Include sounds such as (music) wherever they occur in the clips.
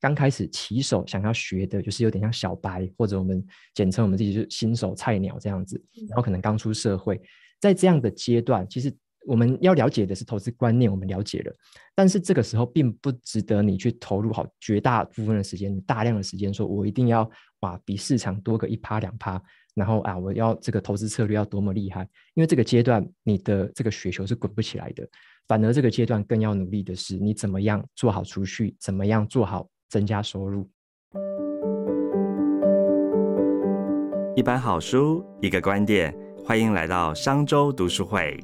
刚开始起手想要学的，就是有点像小白，或者我们简称我们自己就是新手菜鸟这样子，然后可能刚出社会，在这样的阶段，其实我们要了解的是投资观念，我们了解了，但是这个时候并不值得你去投入好绝大部分的时间，大量的时间，说我一定要哇比市场多个一趴两趴，然后啊我要这个投资策略要多么厉害，因为这个阶段你的这个雪球是滚不起来的。反而这个阶段更要努力的是，你怎么样做好储蓄，怎么样做好增加收入。一本好书，一个观点，欢迎来到商周读书会。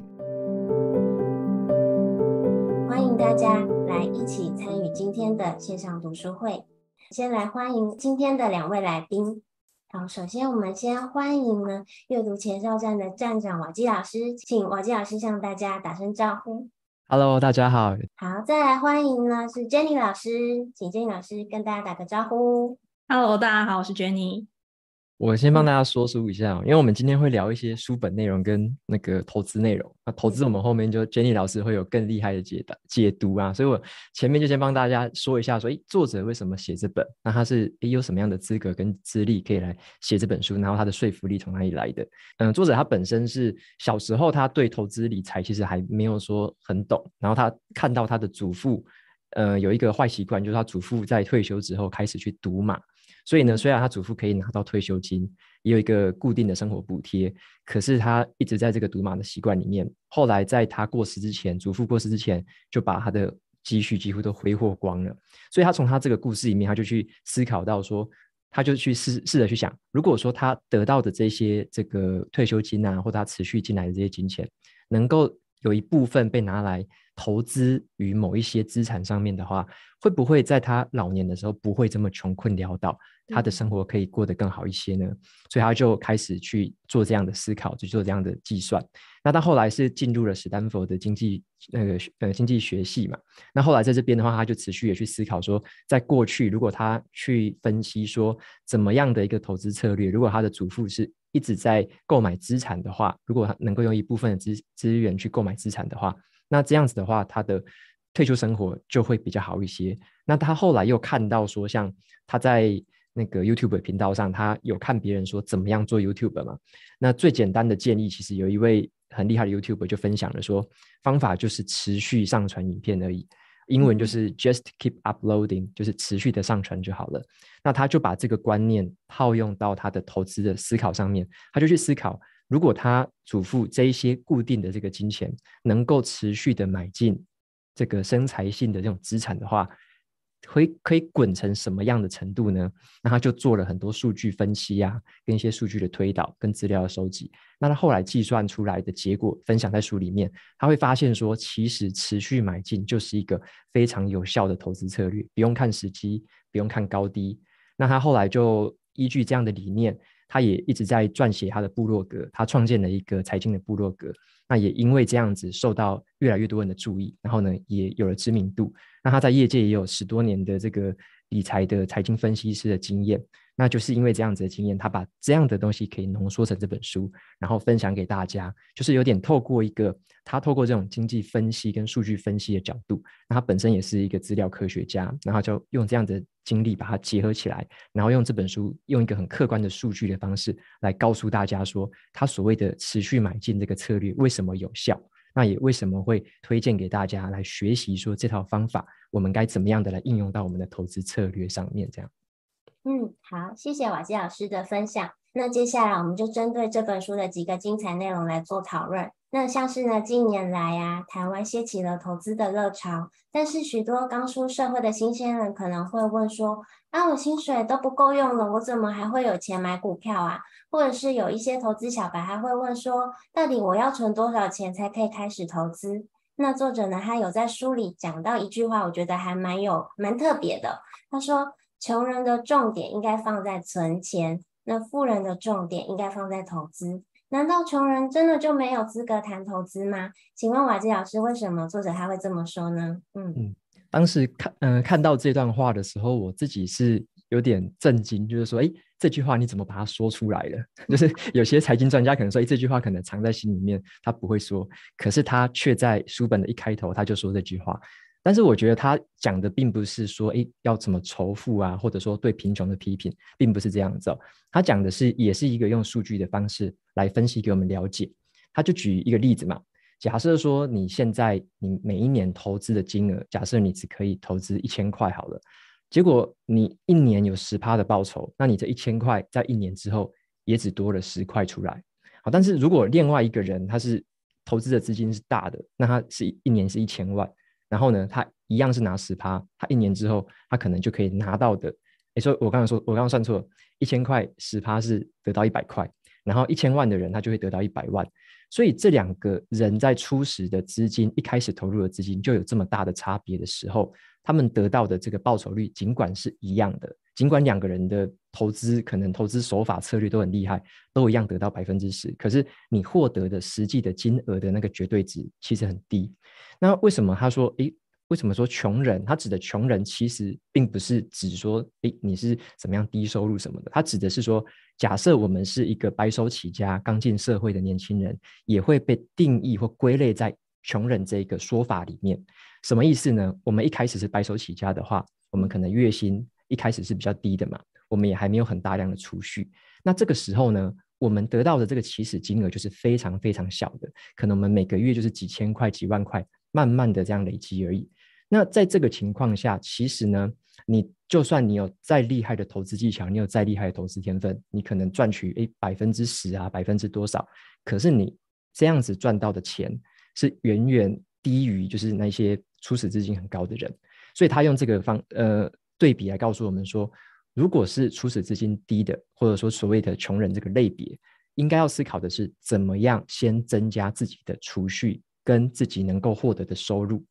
欢迎大家来一起参与今天的线上读书会。先来欢迎今天的两位来宾。好，首先我们先欢迎呢阅读前哨站的站长瓦基老师，请瓦基老师向大家打声招呼。Hello，大家好。好，再来欢迎呢是 Jenny 老师，请 Jenny 老师跟大家打个招呼。Hello，大家好，我是 Jenny。我先帮大家说书一下，因为我们今天会聊一些书本内容跟那个投资内容。那投资我们后面就 Jenny 老师会有更厉害的解答解读啊，所以我前面就先帮大家说一下，说诶作者为什么写这本？那他是诶有什么样的资格跟资历可以来写这本书？然后他的说服力从哪里来的？嗯，作者他本身是小时候他对投资理财其实还没有说很懂，然后他看到他的祖父，呃，有一个坏习惯，就是他祖父在退休之后开始去赌马。所以呢，虽然他祖父可以拿到退休金，也有一个固定的生活补贴，可是他一直在这个赌马的习惯里面。后来在他过世之前，祖父过世之前，就把他的积蓄几乎都挥霍光了。所以他从他这个故事里面，他就去思考到说，他就去试试着去想，如果说他得到的这些这个退休金啊，或他持续进来的这些金钱，能够有一部分被拿来投资于某一些资产上面的话，会不会在他老年的时候不会这么穷困潦倒？他的生活可以过得更好一些呢，所以他就开始去做这样的思考，去做这样的计算。那他后来是进入了史丹佛的经济那个呃经济学系嘛。那后来在这边的话，他就持续也去思考说，在过去如果他去分析说怎么样的一个投资策略，如果他的祖父是一直在购买资产的话，如果他能够用一部分的资资源去购买资产的话，那这样子的话，他的退休生活就会比较好一些。那他后来又看到说，像他在那个 YouTube 频道上，他有看别人说怎么样做 YouTube 嘛？那最简单的建议，其实有一位很厉害的 YouTube 就分享了说，方法就是持续上传影片而已，英文就是 Just keep uploading，就是持续的上传就好了。那他就把这个观念套用到他的投资的思考上面，他就去思考，如果他嘱咐这一些固定的这个金钱能够持续的买进这个生财性的这种资产的话。会可以滚成什么样的程度呢？那他就做了很多数据分析呀，跟一些数据的推导，跟资料的收集。那他后来计算出来的结果分享在书里面，他会发现说，其实持续买进就是一个非常有效的投资策略，不用看时机，不用看高低。那他后来就依据这样的理念，他也一直在撰写他的部落格，他创建了一个财经的部落格。那也因为这样子受到越来越多人的注意，然后呢，也有了知名度。那他在业界也有十多年的这个理财的财经分析师的经验。那就是因为这样子的经验，他把这样的东西可以浓缩成这本书，然后分享给大家，就是有点透过一个他透过这种经济分析跟数据分析的角度，那他本身也是一个资料科学家，然后就用这样的经历把它结合起来，然后用这本书用一个很客观的数据的方式来告诉大家说，他所谓的持续买进这个策略为什么有效，那也为什么会推荐给大家来学习，说这套方法我们该怎么样的来应用到我们的投资策略上面，这样。嗯，好，谢谢瓦基老师的分享。那接下来我们就针对这本书的几个精彩内容来做讨论。那像是呢，近年来呀，台湾掀起了投资的热潮，但是许多刚出社会的新鲜人可能会问说：啊，我薪水都不够用了，我怎么还会有钱买股票啊？或者是有一些投资小白还会问说：到底我要存多少钱才可以开始投资？那作者呢，他有在书里讲到一句话，我觉得还蛮有蛮特别的。他说。穷人的重点应该放在存钱，那富人的重点应该放在投资。难道穷人真的就没有资格谈投资吗？请问瓦基老师，为什么作者他会这么说呢？嗯嗯，当时看嗯看到这段话的时候，我自己是有点震惊，就是说，哎，这句话你怎么把它说出来了？(laughs) 就是有些财经专家可能说，哎，这句话可能藏在心里面，他不会说，可是他却在书本的一开头他就说这句话。但是我觉得他讲的并不是说，哎，要怎么仇富啊，或者说对贫穷的批评，并不是这样子。他讲的是，也是一个用数据的方式来分析给我们了解。他就举一个例子嘛，假设说你现在你每一年投资的金额，假设你只可以投资一千块好了，结果你一年有十趴的报酬，那你这一千块在一年之后也只多了十块出来。好，但是如果另外一个人他是投资的资金是大的，那他是一年是一千万。然后呢，他一样是拿十趴，他一年之后，他可能就可以拿到的。哎，说我刚才说，我刚刚算错了，一千块十趴是得到一百块，然后一千万的人他就会得到一百万。所以这两个人在初始的资金一开始投入的资金就有这么大的差别的时候，他们得到的这个报酬率尽管是一样的，尽管两个人的投资可能投资手法策略都很厉害，都一样得到百分之十，可是你获得的实际的金额的那个绝对值其实很低。那为什么他说？诶，为什么说穷人？他指的穷人其实并不是指说，诶，你是怎么样低收入什么的。他指的是说，假设我们是一个白手起家、刚进社会的年轻人，也会被定义或归类在穷人这个说法里面。什么意思呢？我们一开始是白手起家的话，我们可能月薪一开始是比较低的嘛，我们也还没有很大量的储蓄。那这个时候呢？我们得到的这个起始金额就是非常非常小的，可能我们每个月就是几千块、几万块，慢慢的这样累积而已。那在这个情况下，其实呢，你就算你有再厉害的投资技巧，你有再厉害的投资天分，你可能赚取诶百分之十啊，百分之多少，可是你这样子赚到的钱是远远低于就是那些初始资金很高的人。所以他用这个方呃对比来告诉我们说。如果是初始资金低的，或者说所谓的穷人这个类别，应该要思考的是怎么样先增加自己的储蓄跟自己能够获得的收入，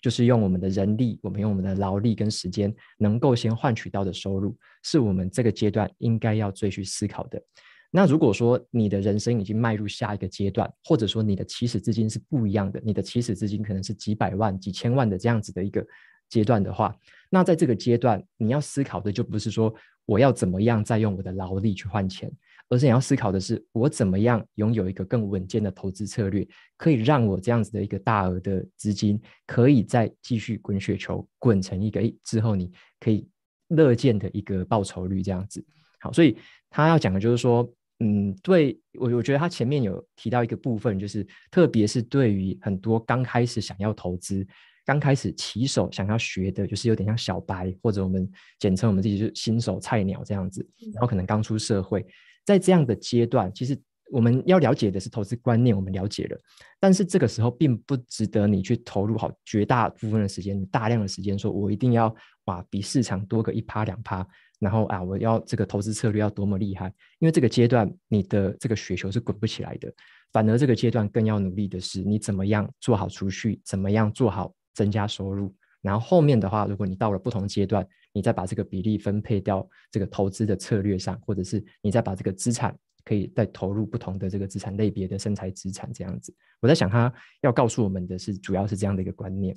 就是用我们的人力，我们用我们的劳力跟时间能够先换取到的收入，是我们这个阶段应该要最去思考的。那如果说你的人生已经迈入下一个阶段，或者说你的起始资金是不一样的，你的起始资金可能是几百万、几千万的这样子的一个。阶段的话，那在这个阶段，你要思考的就不是说我要怎么样再用我的劳力去换钱，而是你要思考的是我怎么样拥有一个更稳健的投资策略，可以让我这样子的一个大额的资金，可以再继续滚雪球，滚成一个之后你可以乐见的一个报酬率这样子。好，所以他要讲的就是说，嗯，对我我觉得他前面有提到一个部分，就是特别是对于很多刚开始想要投资。刚开始起手想要学的，就是有点像小白，或者我们简称我们自己是新手菜鸟这样子，然后可能刚出社会，在这样的阶段，其实我们要了解的是投资观念，我们了解了，但是这个时候并不值得你去投入好绝大部分的时间，大量的时间，说我一定要哇比市场多个一趴两趴，然后啊我要这个投资策略要多么厉害，因为这个阶段你的这个雪球是滚不起来的，反而这个阶段更要努力的是你怎么样做好储蓄，怎么样做好。增加收入，然后后面的话，如果你到了不同阶段，你再把这个比例分配到这个投资的策略上，或者是你再把这个资产可以再投入不同的这个资产类别的生财资产这样子。我在想，他要告诉我们的是，主要是这样的一个观念。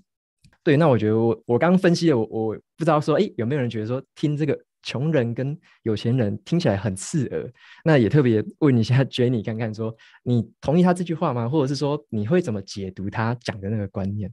对，那我觉得我我刚分析的，我我不知道说，哎，有没有人觉得说，听这个穷人跟有钱人听起来很刺耳？那也特别问一下 (laughs) Jenny 看看，说你同意他这句话吗？或者是说，你会怎么解读他讲的那个观念？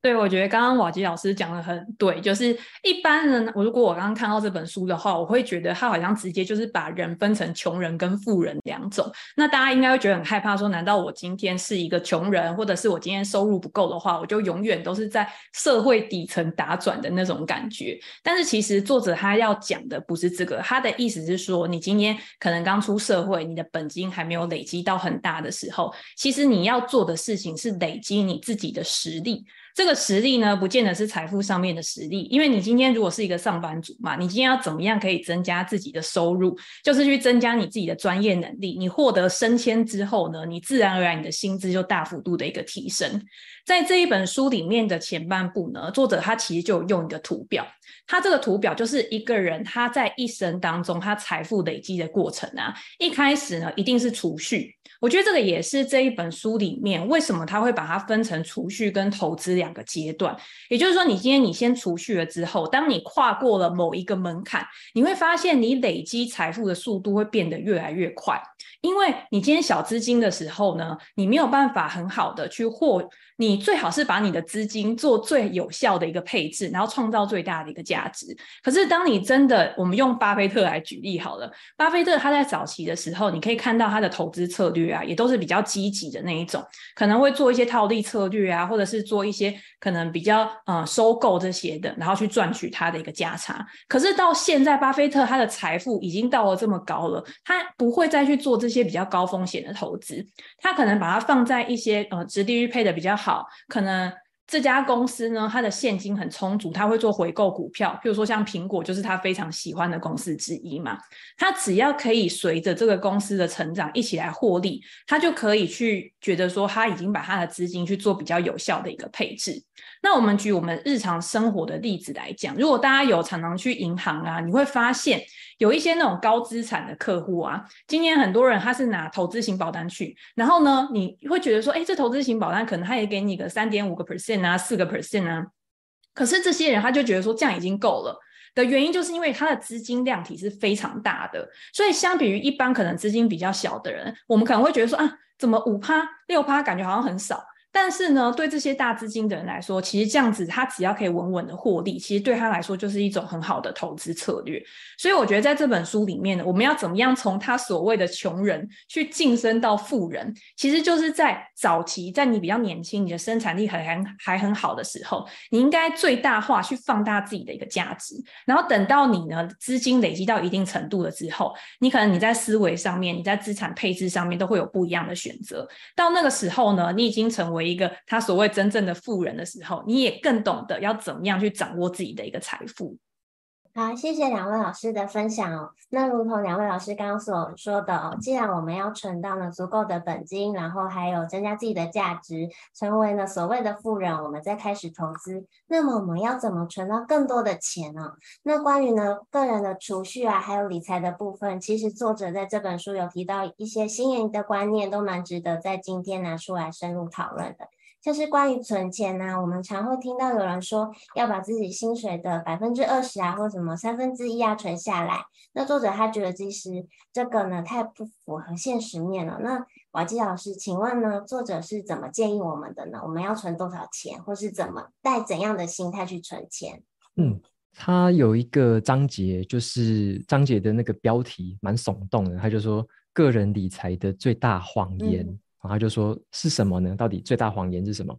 对，我觉得刚刚瓦吉老师讲的很对，就是一般人，我如果我刚刚看到这本书的话，我会觉得他好像直接就是把人分成穷人跟富人两种。那大家应该会觉得很害怕，说难道我今天是一个穷人，或者是我今天收入不够的话，我就永远都是在社会底层打转的那种感觉？但是其实作者他要讲的不是这个，他的意思是说，你今天可能刚出社会，你的本金还没有累积到很大的时候，其实你要做的事情是累积你自己的实力。这个实力呢，不见得是财富上面的实力，因为你今天如果是一个上班族嘛，你今天要怎么样可以增加自己的收入，就是去增加你自己的专业能力。你获得升迁之后呢，你自然而然你的薪资就大幅度的一个提升。在这一本书里面的前半部呢，作者他其实就用一个图表，他这个图表就是一个人他在一生当中他财富累积的过程啊，一开始呢一定是储蓄。我觉得这个也是这一本书里面为什么他会把它分成储蓄跟投资两。两个阶段。也就是说，你今天你先储蓄了之后，当你跨过了某一个门槛，你会发现你累积财富的速度会变得越来越快。因为你今天小资金的时候呢，你没有办法很好的去获，你最好是把你的资金做最有效的一个配置，然后创造最大的一个价值。可是当你真的，我们用巴菲特来举例好了，巴菲特他在早期的时候，你可以看到他的投资策略啊，也都是比较积极的那一种，可能会做一些套利策略啊，或者是做一些可能比较呃收购这些的，然后去赚取它的一个价差。可是到现在，巴菲特他的财富已经到了这么高了，他不会再去做这。些比较高风险的投资，他可能把它放在一些呃，值利率配的比较好，可能。这家公司呢，它的现金很充足，他会做回购股票，譬如说像苹果，就是他非常喜欢的公司之一嘛。他只要可以随着这个公司的成长一起来获利，他就可以去觉得说他已经把他的资金去做比较有效的一个配置。那我们举我们日常生活的例子来讲，如果大家有常常去银行啊，你会发现有一些那种高资产的客户啊，今天很多人他是拿投资型保单去，然后呢，你会觉得说，哎，这投资型保单可能他也给你个三点五个 percent。啊四个 percent 啊？可是这些人他就觉得说这样已经够了的原因，就是因为他的资金量体是非常大的，所以相比于一般可能资金比较小的人，我们可能会觉得说啊，怎么五趴六趴感觉好像很少。但是呢，对这些大资金的人来说，其实这样子他只要可以稳稳的获利，其实对他来说就是一种很好的投资策略。所以我觉得在这本书里面呢，我们要怎么样从他所谓的穷人去晋升到富人，其实就是在早期，在你比较年轻、你的生产力还还还很好的时候，你应该最大化去放大自己的一个价值。然后等到你呢资金累积到一定程度了之后，你可能你在思维上面、你在资产配置上面都会有不一样的选择。到那个时候呢，你已经成为一个他所谓真正的富人的时候，你也更懂得要怎么样去掌握自己的一个财富。好，谢谢两位老师的分享哦。那如同两位老师刚刚所说的哦，既然我们要存到呢足够的本金，然后还有增加自己的价值，成为呢所谓的富人，我们再开始投资。那么我们要怎么存到更多的钱呢？那关于呢个人的储蓄啊，还有理财的部分，其实作者在这本书有提到一些新颖的观念，都蛮值得在今天拿出来深入讨论的。就是关于存钱呢，我们常会听到有人说要把自己薪水的百分之二十啊，或什么三分之一啊存下来。那作者他觉得其实这个呢太不符合现实面了。那瓦基老师，请问呢，作者是怎么建议我们的呢？我们要存多少钱，或是怎么带怎样的心态去存钱？嗯，他有一个章节，就是章节的那个标题蛮耸动的，他就说个人理财的最大谎言。然后就说是什么呢？到底最大谎言是什么？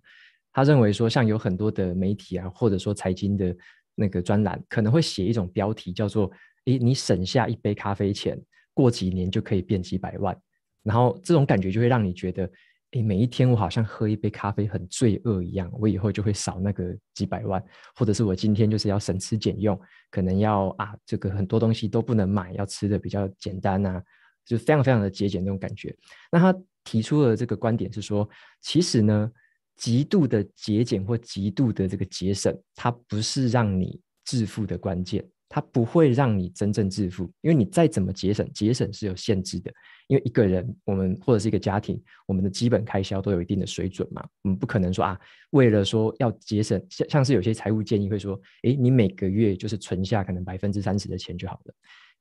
他认为说，像有很多的媒体啊，或者说财经的那个专栏，可能会写一种标题叫做“诶，你省下一杯咖啡钱，过几年就可以变几百万”。然后这种感觉就会让你觉得，诶，每一天我好像喝一杯咖啡很罪恶一样，我以后就会少那个几百万，或者是我今天就是要省吃俭用，可能要啊，这个很多东西都不能买，要吃的比较简单啊，就非常非常的节俭那种感觉。那他。提出了这个观点是说，其实呢，极度的节俭或极度的这个节省，它不是让你致富的关键，它不会让你真正致富，因为你再怎么节省，节省是有限制的，因为一个人，我们或者是一个家庭，我们的基本开销都有一定的水准嘛，我们不可能说啊，为了说要节省，像像是有些财务建议会说，诶，你每个月就是存下可能百分之三十的钱就好了，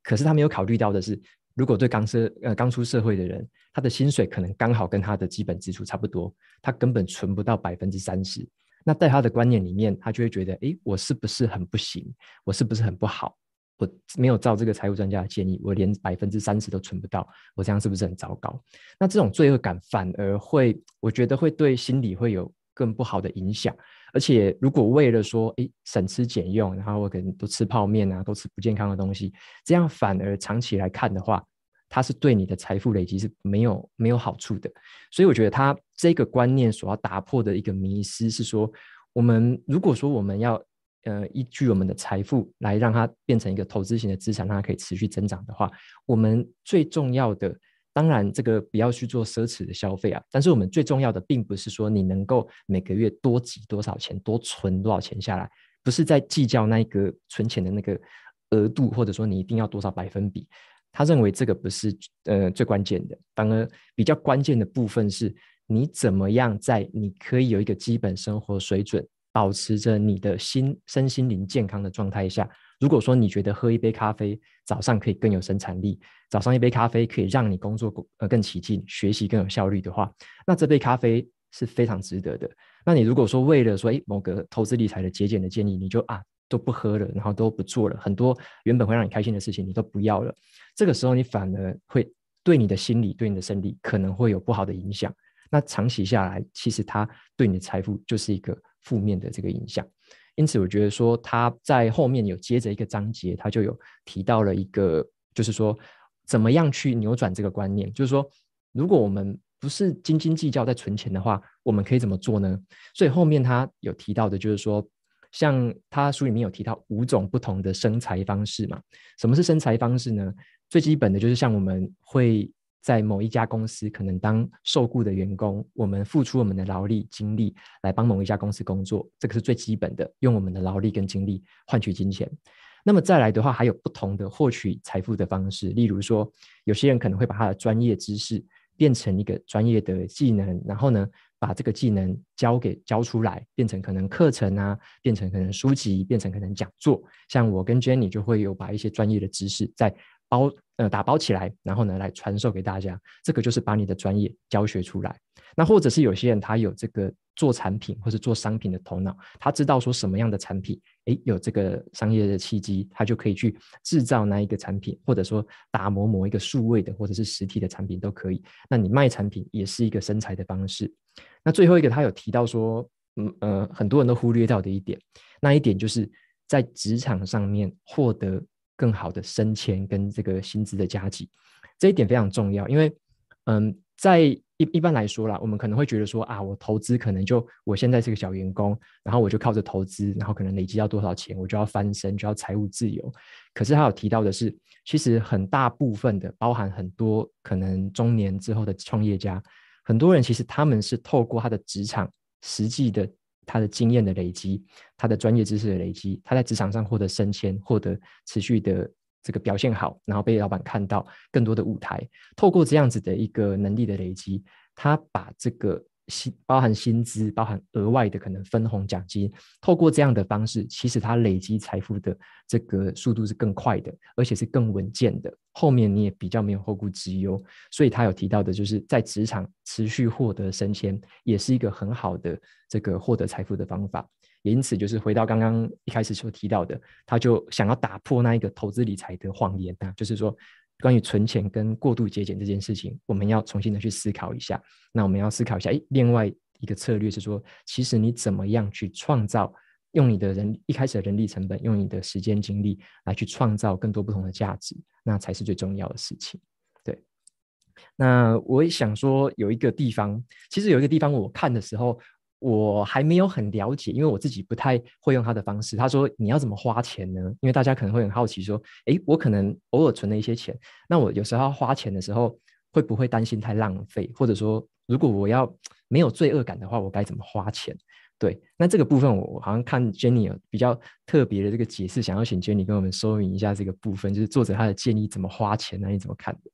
可是他没有考虑到的是。如果对刚社呃刚出社会的人，他的薪水可能刚好跟他的基本支出差不多，他根本存不到百分之三十。那在他的观念里面，他就会觉得，哎，我是不是很不行？我是不是很不好？我没有照这个财务专家的建议，我连百分之三十都存不到，我这样是不是很糟糕？那这种罪恶感反而会，我觉得会对心理会有更不好的影响。而且，如果为了说，哎，省吃俭用，然后我可能都吃泡面啊，都吃不健康的东西，这样反而长期来看的话，它是对你的财富累积是没有没有好处的。所以，我觉得他这个观念所要打破的一个迷思是说，我们如果说我们要呃依据我们的财富来让它变成一个投资型的资产，让它可以持续增长的话，我们最重要的。当然，这个不要去做奢侈的消费啊。但是我们最重要的，并不是说你能够每个月多挤多少钱，多存多少钱下来，不是在计较那一个存钱的那个额度，或者说你一定要多少百分比。他认为这个不是呃最关键的，反而比较关键的部分是，你怎么样在你可以有一个基本生活水准保持着你的心身心灵健康的状态下，如果说你觉得喝一杯咖啡早上可以更有生产力，早上一杯咖啡可以让你工作呃更起劲，学习更有效率的话，那这杯咖啡是非常值得的。那你如果说为了说诶某个投资理财的节俭的建议，你就啊都不喝了，然后都不做了，很多原本会让你开心的事情你都不要了，这个时候你反而会对你的心理、对你的身体可能会有不好的影响。那长期下来，其实它对你的财富就是一个负面的这个影响。因此，我觉得说他在后面有接着一个章节，他就有提到了一个，就是说怎么样去扭转这个观念。就是说，如果我们不是斤斤计较在存钱的话，我们可以怎么做呢？所以后面他有提到的，就是说，像他书里面有提到五种不同的生财方式嘛。什么是生财方式呢？最基本的就是像我们会。在某一家公司，可能当受雇的员工，我们付出我们的劳力、精力来帮某一家公司工作，这个是最基本的，用我们的劳力跟精力换取金钱。那么再来的话，还有不同的获取财富的方式，例如说，有些人可能会把他的专业知识变成一个专业的技能，然后呢，把这个技能教给教出来，变成可能课程啊，变成可能书籍，变成可能讲座。像我跟 Jenny 就会有把一些专业的知识在。包呃打包起来，然后呢来传授给大家，这个就是把你的专业教学出来。那或者是有些人他有这个做产品或者做商品的头脑，他知道说什么样的产品，诶有这个商业的契机，他就可以去制造那一个产品，或者说打磨某一个数位的或者是实体的产品都可以。那你卖产品也是一个生财的方式。那最后一个他有提到说，嗯呃很多人都忽略到的一点，那一点就是在职场上面获得。更好的升迁跟这个薪资的加级，这一点非常重要。因为，嗯，在一一般来说啦，我们可能会觉得说啊，我投资可能就我现在是个小员工，然后我就靠着投资，然后可能累积到多少钱，我就要翻身，就要财务自由。可是他有提到的是，其实很大部分的，包含很多可能中年之后的创业家，很多人其实他们是透过他的职场实际的。他的经验的累积，他的专业知识的累积，他在职场上获得升迁，获得持续的这个表现好，然后被老板看到更多的舞台。透过这样子的一个能力的累积，他把这个。薪包含薪资，包含额外的可能分红奖金，透过这样的方式，其实他累积财富的这个速度是更快的，而且是更稳健的。后面你也比较没有后顾之忧，所以他有提到的就是在职场持续获得升迁，也是一个很好的这个获得财富的方法。也因此，就是回到刚刚一开始所提到的，他就想要打破那一个投资理财的谎言啊，就是说。关于存钱跟过度节俭这件事情，我们要重新的去思考一下。那我们要思考一下，诶，另外一个策略是说，其实你怎么样去创造，用你的人一开始的人力成本，用你的时间精力来去创造更多不同的价值，那才是最重要的事情。对。那我也想说，有一个地方，其实有一个地方，我看的时候。我还没有很了解，因为我自己不太会用他的方式。他说：“你要怎么花钱呢？”因为大家可能会很好奇，说：“诶，我可能偶尔存了一些钱，那我有时候要花钱的时候，会不会担心太浪费？或者说，如果我要没有罪恶感的话，我该怎么花钱？”对，那这个部分我好像看 Jenny 有比较特别的这个解释，想要请 Jenny 跟我们说明一下这个部分，就是作者他的建议怎么花钱呢？你怎么看的？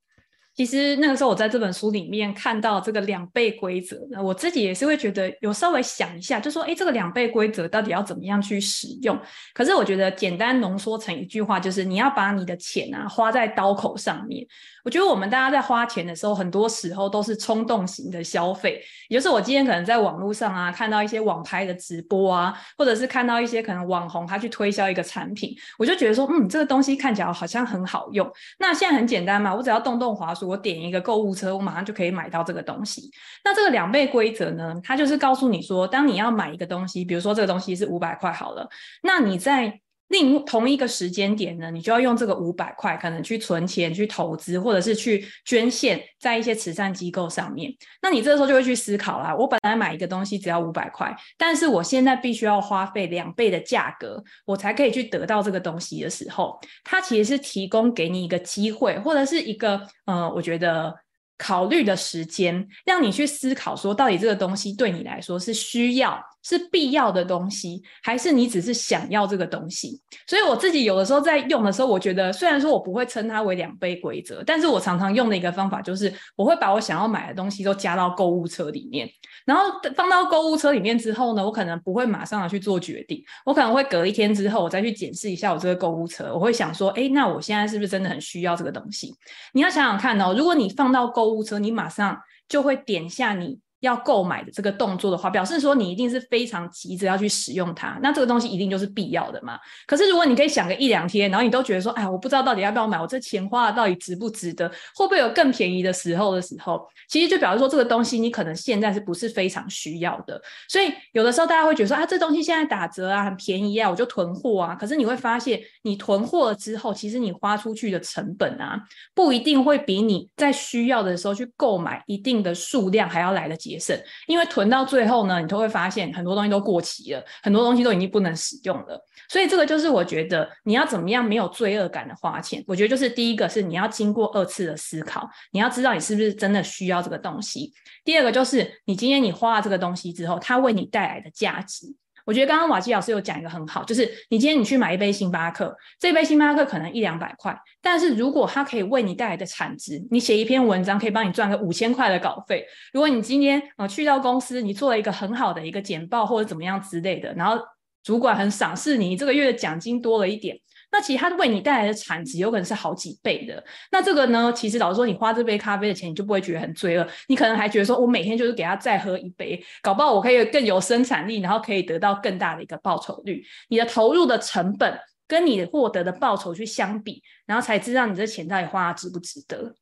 其实那个时候我在这本书里面看到这个两倍规则，那我自己也是会觉得有稍微想一下，就说哎，这个两倍规则到底要怎么样去使用？可是我觉得简单浓缩成一句话，就是你要把你的钱啊花在刀口上面。我觉得我们大家在花钱的时候，很多时候都是冲动型的消费，也就是我今天可能在网络上啊看到一些网拍的直播啊，或者是看到一些可能网红他去推销一个产品，我就觉得说，嗯，这个东西看起来好像很好用。那现在很简单嘛，我只要动动滑鼠，我点一个购物车，我马上就可以买到这个东西。那这个两倍规则呢，它就是告诉你说，当你要买一个东西，比如说这个东西是五百块好了，那你在另同一个时间点呢，你就要用这个五百块，可能去存钱、去投资，或者是去捐献在一些慈善机构上面。那你这个时候就会去思考啦：我本来买一个东西只要五百块，但是我现在必须要花费两倍的价格，我才可以去得到这个东西的时候，它其实是提供给你一个机会，或者是一个呃，我觉得考虑的时间，让你去思考说，到底这个东西对你来说是需要。是必要的东西，还是你只是想要这个东西？所以我自己有的时候在用的时候，我觉得虽然说我不会称它为两倍规则，但是我常常用的一个方法就是，我会把我想要买的东西都加到购物车里面，然后放到购物车里面之后呢，我可能不会马上的去做决定，我可能会隔一天之后，我再去检视一下我这个购物车，我会想说，哎，那我现在是不是真的很需要这个东西？你要想想看哦，如果你放到购物车，你马上就会点下你。要购买的这个动作的话，表示说你一定是非常急着要去使用它，那这个东西一定就是必要的嘛。可是如果你可以想个一两天，然后你都觉得说，哎，我不知道到底要不要买，我这钱花的到底值不值得，会不会有更便宜的时候的时候，其实就表示说这个东西你可能现在是不是非常需要的。所以有的时候大家会觉得说，啊，这东西现在打折啊，很便宜啊，我就囤货啊。可是你会发现，你囤货了之后，其实你花出去的成本啊，不一定会比你在需要的时候去购买一定的数量还要来得及。省，因为囤到最后呢，你都会发现很多东西都过期了，很多东西都已经不能使用了。所以这个就是我觉得你要怎么样没有罪恶感的花钱。我觉得就是第一个是你要经过二次的思考，你要知道你是不是真的需要这个东西。第二个就是你今天你花了这个东西之后，它为你带来的价值。我觉得刚刚瓦基老师有讲一个很好，就是你今天你去买一杯星巴克，这杯星巴克可能一两百块，但是如果它可以为你带来的产值，你写一篇文章可以帮你赚个五千块的稿费。如果你今天呃去到公司，你做了一个很好的一个简报或者怎么样之类的，然后主管很赏识你，这个月的奖金多了一点。那其实它为你带来的产值有可能是好几倍的。那这个呢，其实老实说，你花这杯咖啡的钱，你就不会觉得很罪恶。你可能还觉得说，我每天就是给他再喝一杯，搞不好我可以更有生产力，然后可以得到更大的一个报酬率。你的投入的成本跟你获得的报酬去相比，然后才知道你这钱到底花值不值得。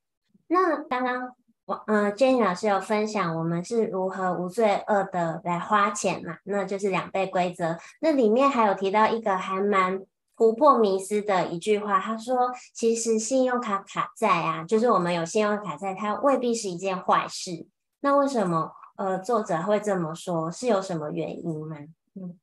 那刚刚我嗯，Jenny 老师有分享我们是如何无罪恶的来花钱嘛？那就是两倍规则。那里面还有提到一个还蛮。琥珀迷思的一句话，他说：“其实信用卡卡债啊，就是我们有信用卡债，它未必是一件坏事。那为什么呃作者会这么说？是有什么原因吗？”嗯。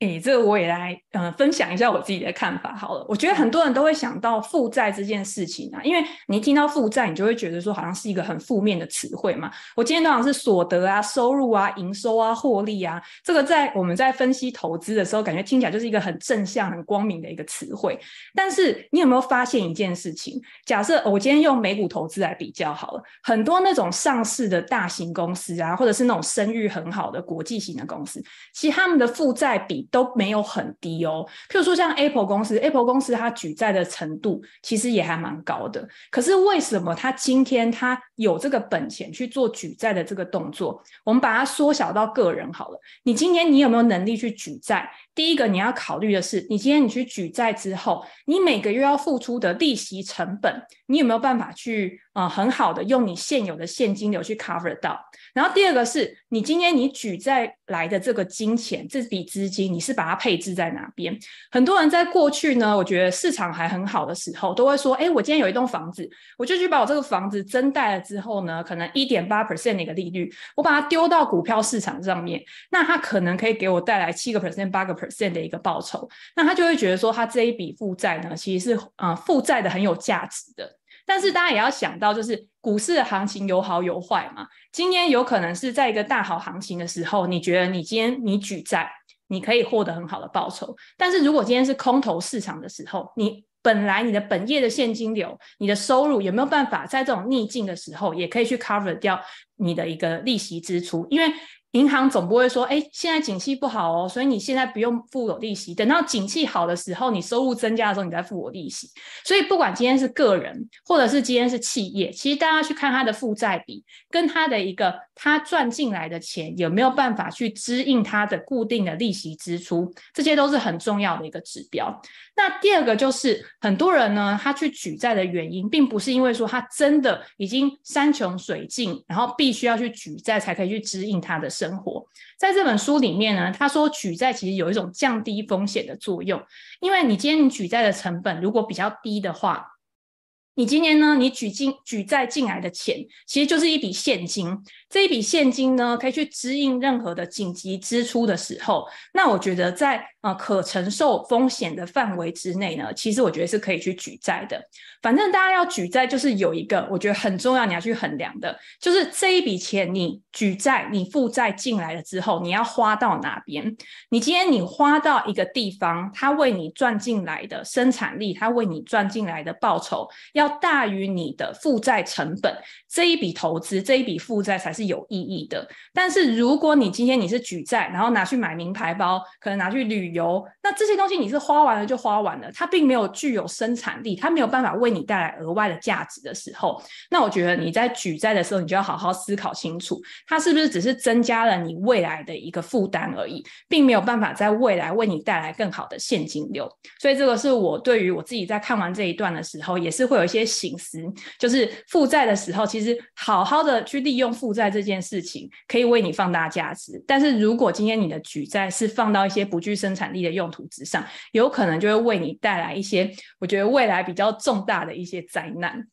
诶，这个我也来嗯分享一下我自己的看法好了。我觉得很多人都会想到负债这件事情啊，因为你一听到负债，你就会觉得说好像是一个很负面的词汇嘛。我今天通常是所得啊、收入啊、营收啊、获利啊，这个在我们在分析投资的时候，感觉听起来就是一个很正向、很光明的一个词汇。但是你有没有发现一件事情？假设我今天用美股投资来比较好了，很多那种上市的大型公司啊，或者是那种声誉很好的国际型的公司，其实他们的负债比。都没有很低哦，譬如说像 Apple 公司，Apple 公司它举债的程度其实也还蛮高的。可是为什么它今天它有这个本钱去做举债的这个动作？我们把它缩小到个人好了。你今天你有没有能力去举债？第一个你要考虑的是，你今天你去举债之后，你每个月要付出的利息成本，你有没有办法去呃很好的用你现有的现金流去 cover 到？然后第二个是你今天你举债来的这个金钱，这笔资金你是把它配置在哪边？很多人在过去呢，我觉得市场还很好的时候，都会说：哎，我今天有一栋房子，我就去把我这个房子增贷了之后呢，可能一点八 percent 的一个利率，我把它丢到股票市场上面，那它可能可以给我带来七个 percent、八个 percent 的一个报酬。那他就会觉得说，他这一笔负债呢，其实是呃负债的很有价值的。但是大家也要想到，就是股市的行情有好有坏嘛。今天有可能是在一个大好行情的时候，你觉得你今天你举债，你可以获得很好的报酬。但是如果今天是空头市场的时候，你本来你的本业的现金流、你的收入有没有办法在这种逆境的时候，也可以去 cover 掉你的一个利息支出？因为银行总不会说，哎，现在景气不好哦，所以你现在不用付我利息。等到景气好的时候，你收入增加的时候，你再付我利息。所以不管今天是个人，或者是今天是企业，其实大家去看他的负债比，跟他的一个他赚进来的钱有没有办法去支应他的固定的利息支出，这些都是很重要的一个指标。那第二个就是很多人呢，他去举债的原因，并不是因为说他真的已经山穷水尽，然后必须要去举债才可以去支应他的。生活。在这本书里面呢，他说举债其实有一种降低风险的作用，因为你今天举债的成本如果比较低的话，你今天呢？你举进举债进来的钱，其实就是一笔现金。这一笔现金呢，可以去支应任何的紧急支出的时候。那我觉得在呃可承受风险的范围之内呢，其实我觉得是可以去举债的。反正大家要举债，就是有一个我觉得很重要，你要去衡量的，就是这一笔钱你举债、你负债进来了之后，你要花到哪边？你今天你花到一个地方，它为你赚进来的生产力，它为你赚进来的报酬要大于你的负债成本，这一笔投资，这一笔负债才是。有意义的，但是如果你今天你是举债，然后拿去买名牌包，可能拿去旅游，那这些东西你是花完了就花完了，它并没有具有生产力，它没有办法为你带来额外的价值的时候，那我觉得你在举债的时候，你就要好好思考清楚，它是不是只是增加了你未来的一个负担而已，并没有办法在未来为你带来更好的现金流。所以这个是我对于我自己在看完这一段的时候，也是会有些醒思，就是负债的时候，其实好好的去利用负债。这件事情可以为你放大价值，但是如果今天你的举债是放到一些不具生产力的用途之上，有可能就会为你带来一些我觉得未来比较重大的一些灾难。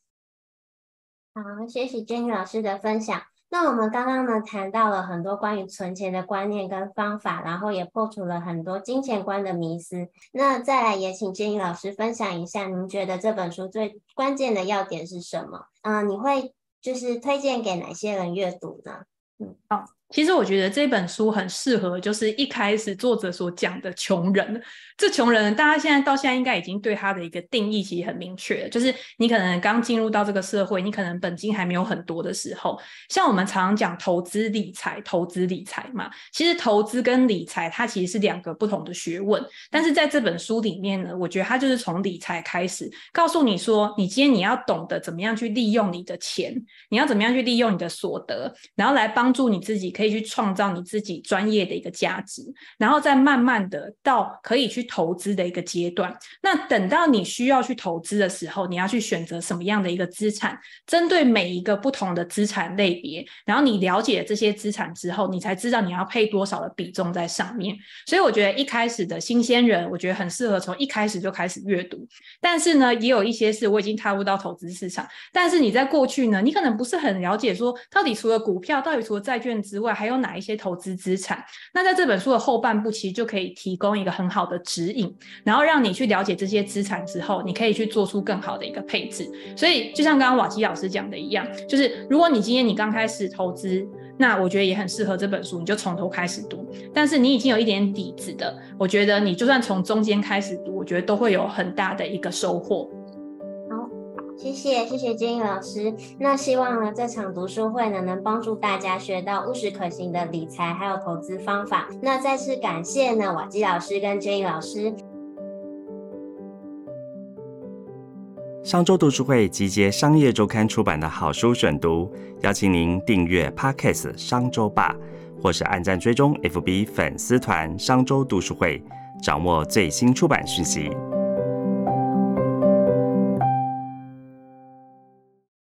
好，谢谢金宇老师的分享。那我们刚刚呢谈到了很多关于存钱的观念跟方法，然后也破除了很多金钱观的迷思。那再来也请建议老师分享一下，您觉得这本书最关键的要点是什么？嗯，你会。就是推荐给哪些人阅读呢？嗯，好。其实我觉得这本书很适合，就是一开始作者所讲的穷人。这穷人，大家现在到现在应该已经对他的一个定义其实很明确，就是你可能刚进入到这个社会，你可能本金还没有很多的时候。像我们常常讲投资理财，投资理财嘛，其实投资跟理财它其实是两个不同的学问。但是在这本书里面呢，我觉得它就是从理财开始，告诉你说，你今天你要懂得怎么样去利用你的钱，你要怎么样去利用你的所得，然后来帮助你自己。可以去创造你自己专业的一个价值，然后再慢慢的到可以去投资的一个阶段。那等到你需要去投资的时候，你要去选择什么样的一个资产？针对每一个不同的资产类别，然后你了解这些资产之后，你才知道你要配多少的比重在上面。所以我觉得一开始的新鲜人，我觉得很适合从一开始就开始阅读。但是呢，也有一些是我已经踏入到投资市场，但是你在过去呢，你可能不是很了解，说到底除了股票，到底除了债券之外外。还有哪一些投资资产？那在这本书的后半部，其实就可以提供一个很好的指引，然后让你去了解这些资产之后，你可以去做出更好的一个配置。所以，就像刚刚瓦基老师讲的一样，就是如果你今天你刚开始投资，那我觉得也很适合这本书，你就从头开始读。但是你已经有一点底子的，我觉得你就算从中间开始读，我觉得都会有很大的一个收获。谢谢谢谢金英老师，那希望呢这场读书会呢能帮助大家学到务实可行的理财还有投资方法。那再次感谢呢瓦基老师跟金英老师。商周读书会集结商业周刊出版的好书选读，邀请您订阅 Podcast 商周吧，或是按赞追踪 FB 粉丝团商周读书会，掌握最新出版讯息。